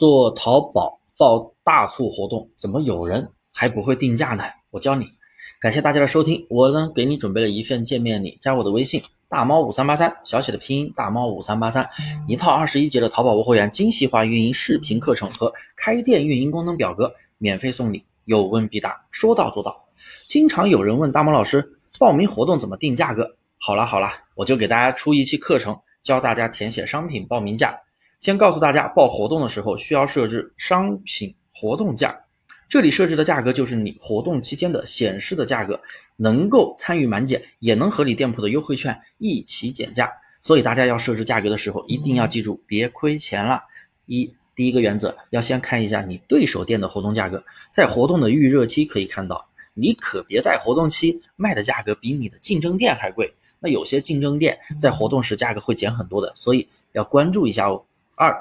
做淘宝报大促活动，怎么有人还不会定价呢？我教你。感谢大家的收听，我呢给你准备了一份见面礼，加我的微信大猫五三八三，小写的拼音大猫五三八三，一套二十一节的淘宝无货源精细化运营视频课程和开店运营功能表格，免费送你，有问必答，说到做到。经常有人问大猫老师，报名活动怎么定价格？好了好了，我就给大家出一期课程，教大家填写商品报名价。先告诉大家，报活动的时候需要设置商品活动价，这里设置的价格就是你活动期间的显示的价格，能够参与满减，也能和你店铺的优惠券一起减价。所以大家要设置价格的时候，一定要记住，别亏钱了。一，第一个原则要先看一下你对手店的活动价格，在活动的预热期可以看到，你可别在活动期卖的价格比你的竞争店还贵。那有些竞争店在活动时价格会减很多的，所以要关注一下哦。二，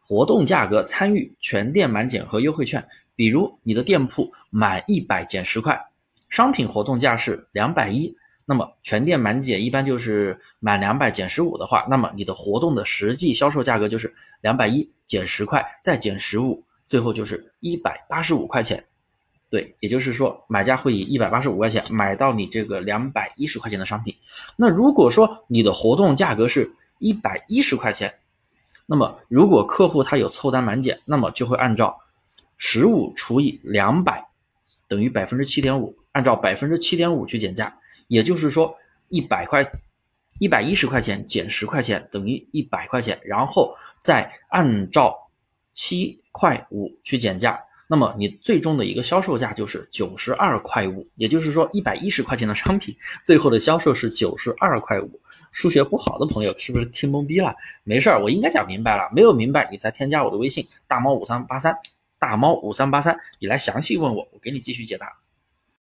活动价格参与全店满减和优惠券，比如你的店铺满一百减十块，商品活动价是两百一，那么全店满减一般就是满两百减十五的话，那么你的活动的实际销售价格就是两百一减十块再减十五，最后就是一百八十五块钱。对，也就是说买家会以一百八十五块钱买到你这个两百一十块钱的商品。那如果说你的活动价格是一百一十块钱。那么，如果客户他有凑单满减，那么就会按照十五除以两百等于百分之七点五，按照百分之七点五去减价。也就是说，一百块一百一十块钱减十块钱等于一百块钱，然后再按照七块五去减价，那么你最终的一个销售价就是九十二块五。也就是说，一百一十块钱的商品最后的销售是九十二块五。数学不好的朋友是不是听懵逼了？没事儿，我应该讲明白了。没有明白，你再添加我的微信大猫五三八三，大猫五三八三，你来详细问我，我给你继续解答。